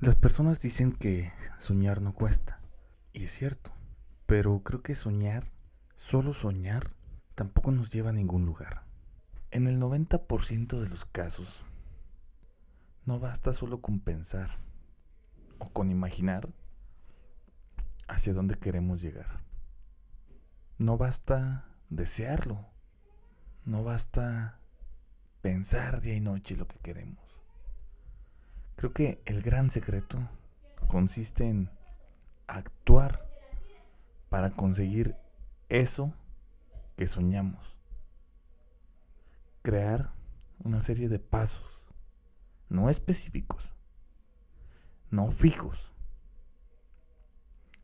Las personas dicen que soñar no cuesta, y es cierto, pero creo que soñar, solo soñar, tampoco nos lleva a ningún lugar. En el 90% de los casos, no basta solo con pensar o con imaginar hacia dónde queremos llegar. No basta desearlo, no basta pensar día y noche lo que queremos. Creo que el gran secreto consiste en actuar para conseguir eso que soñamos. Crear una serie de pasos, no específicos, no fijos,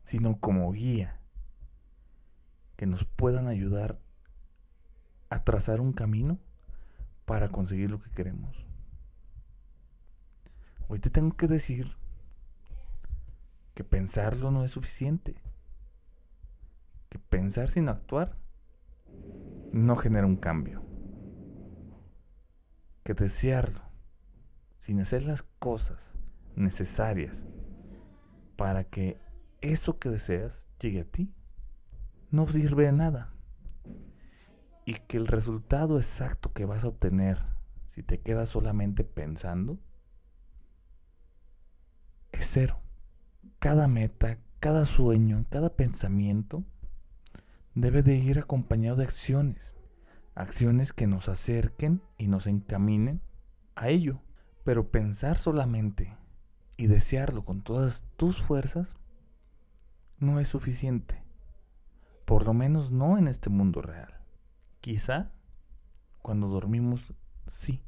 sino como guía, que nos puedan ayudar a trazar un camino para conseguir lo que queremos. Hoy te tengo que decir que pensarlo no es suficiente. Que pensar sin actuar no genera un cambio. Que desearlo sin hacer las cosas necesarias para que eso que deseas llegue a ti no sirve de nada. Y que el resultado exacto que vas a obtener si te quedas solamente pensando es cero. Cada meta, cada sueño, cada pensamiento debe de ir acompañado de acciones. Acciones que nos acerquen y nos encaminen a ello. Pero pensar solamente y desearlo con todas tus fuerzas no es suficiente. Por lo menos no en este mundo real. Quizá cuando dormimos sí.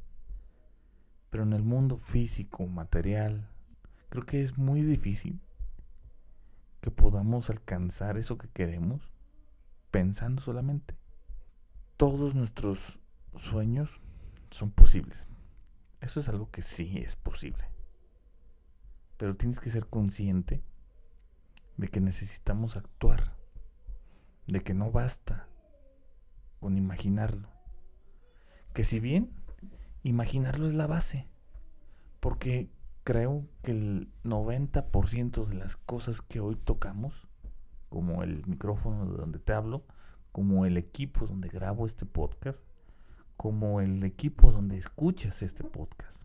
Pero en el mundo físico, material, Creo que es muy difícil que podamos alcanzar eso que queremos pensando solamente. Todos nuestros sueños son posibles. Eso es algo que sí es posible. Pero tienes que ser consciente de que necesitamos actuar. De que no basta con imaginarlo. Que si bien imaginarlo es la base. Porque creo que el 90% de las cosas que hoy tocamos, como el micrófono de donde te hablo, como el equipo donde grabo este podcast, como el equipo donde escuchas este podcast,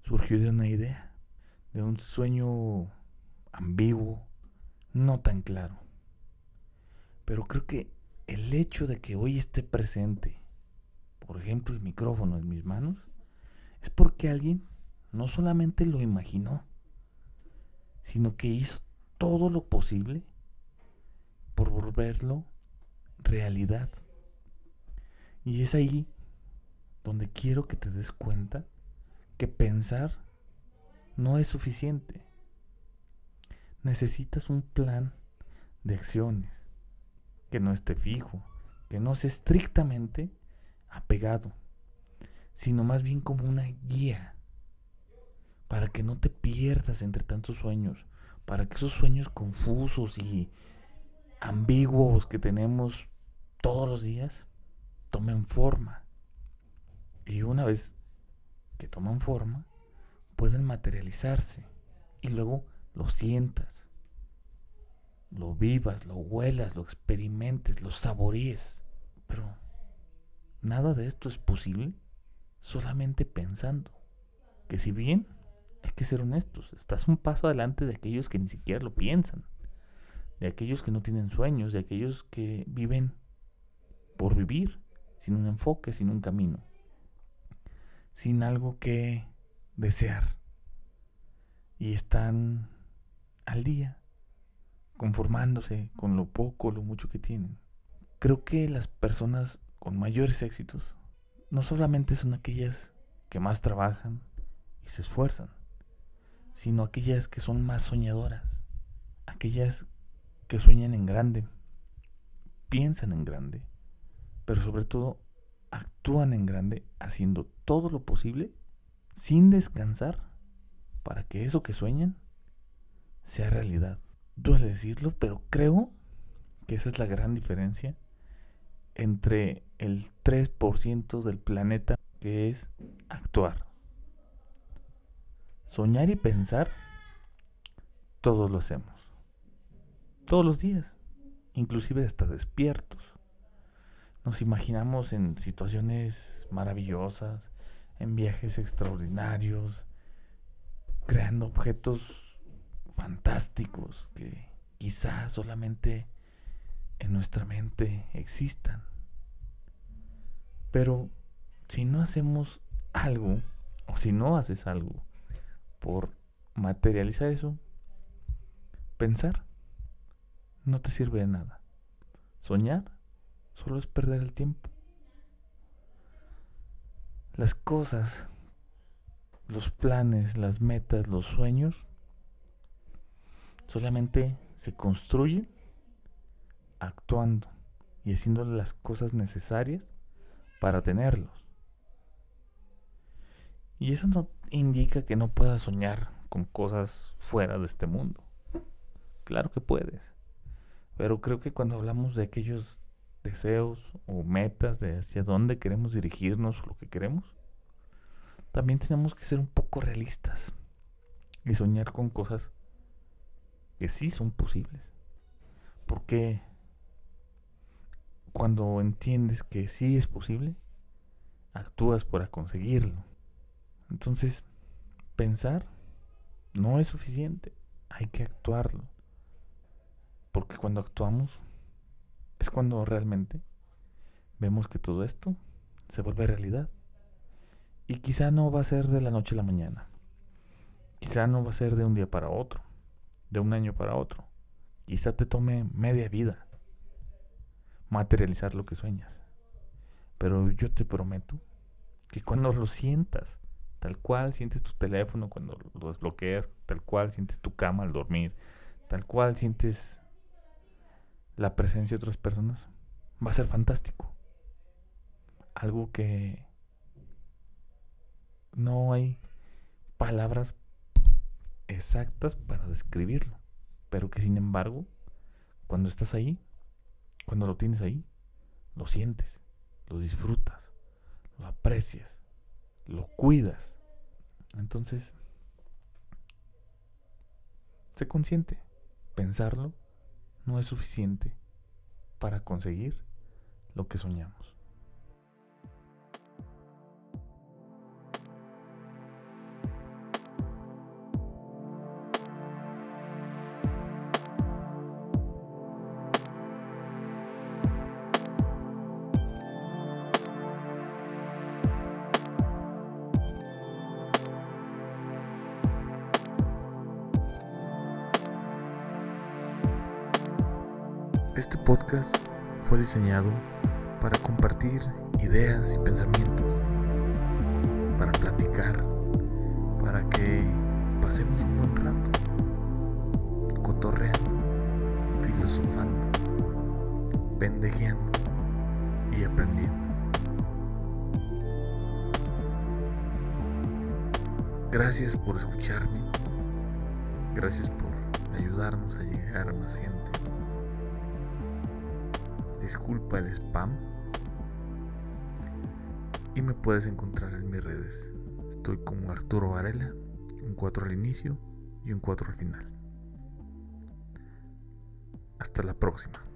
surgió de una idea, de un sueño ambiguo, no tan claro. Pero creo que el hecho de que hoy esté presente, por ejemplo, el micrófono en mis manos, es porque alguien no solamente lo imaginó, sino que hizo todo lo posible por volverlo realidad. Y es ahí donde quiero que te des cuenta que pensar no es suficiente. Necesitas un plan de acciones que no esté fijo, que no sea estrictamente apegado, sino más bien como una guía para que no te pierdas entre tantos sueños, para que esos sueños confusos y ambiguos que tenemos todos los días tomen forma. Y una vez que toman forma, pueden materializarse y luego lo sientas, lo vivas, lo huelas, lo experimentes, lo saborees. Pero nada de esto es posible solamente pensando que si bien que ser honestos, estás un paso adelante de aquellos que ni siquiera lo piensan, de aquellos que no tienen sueños, de aquellos que viven por vivir, sin un enfoque, sin un camino, sin algo que desear. Y están al día, conformándose con lo poco, lo mucho que tienen. Creo que las personas con mayores éxitos no solamente son aquellas que más trabajan y se esfuerzan, sino aquellas que son más soñadoras, aquellas que sueñan en grande, piensan en grande, pero sobre todo actúan en grande haciendo todo lo posible sin descansar para que eso que sueñan sea realidad. Duele decirlo, pero creo que esa es la gran diferencia entre el 3% del planeta que es actuar. Soñar y pensar todos lo hacemos. Todos los días, inclusive hasta despiertos. Nos imaginamos en situaciones maravillosas, en viajes extraordinarios, creando objetos fantásticos que quizás solamente en nuestra mente existan. Pero si no hacemos algo, o si no haces algo por materializar eso, pensar no te sirve de nada. Soñar solo es perder el tiempo. Las cosas, los planes, las metas, los sueños, solamente se construyen actuando y haciéndole las cosas necesarias para tenerlos. Y eso no indica que no puedas soñar con cosas fuera de este mundo. Claro que puedes. Pero creo que cuando hablamos de aquellos deseos o metas de hacia dónde queremos dirigirnos lo que queremos, también tenemos que ser un poco realistas y soñar con cosas que sí son posibles. Porque cuando entiendes que sí es posible, actúas para conseguirlo. Entonces, pensar no es suficiente, hay que actuarlo. Porque cuando actuamos es cuando realmente vemos que todo esto se vuelve realidad. Y quizá no va a ser de la noche a la mañana. Quizá no va a ser de un día para otro, de un año para otro. Quizá te tome media vida materializar lo que sueñas. Pero yo te prometo que cuando lo sientas, tal cual sientes tu teléfono cuando lo desbloqueas, tal cual sientes tu cama al dormir, tal cual sientes la presencia de otras personas, va a ser fantástico. Algo que no hay palabras exactas para describirlo, pero que sin embargo, cuando estás ahí, cuando lo tienes ahí, lo sientes, lo disfrutas, lo aprecias, lo cuidas. Entonces, sé consciente, pensarlo no es suficiente para conseguir lo que soñamos. Este podcast fue diseñado para compartir ideas y pensamientos, para platicar, para que pasemos un buen rato, cotorreando, filosofando, pendejeando y aprendiendo. Gracias por escucharme, gracias por ayudarnos a llegar a más gente disculpa el spam. Y me puedes encontrar en mis redes. Estoy como Arturo Varela, un 4 al inicio y un 4 al final. Hasta la próxima.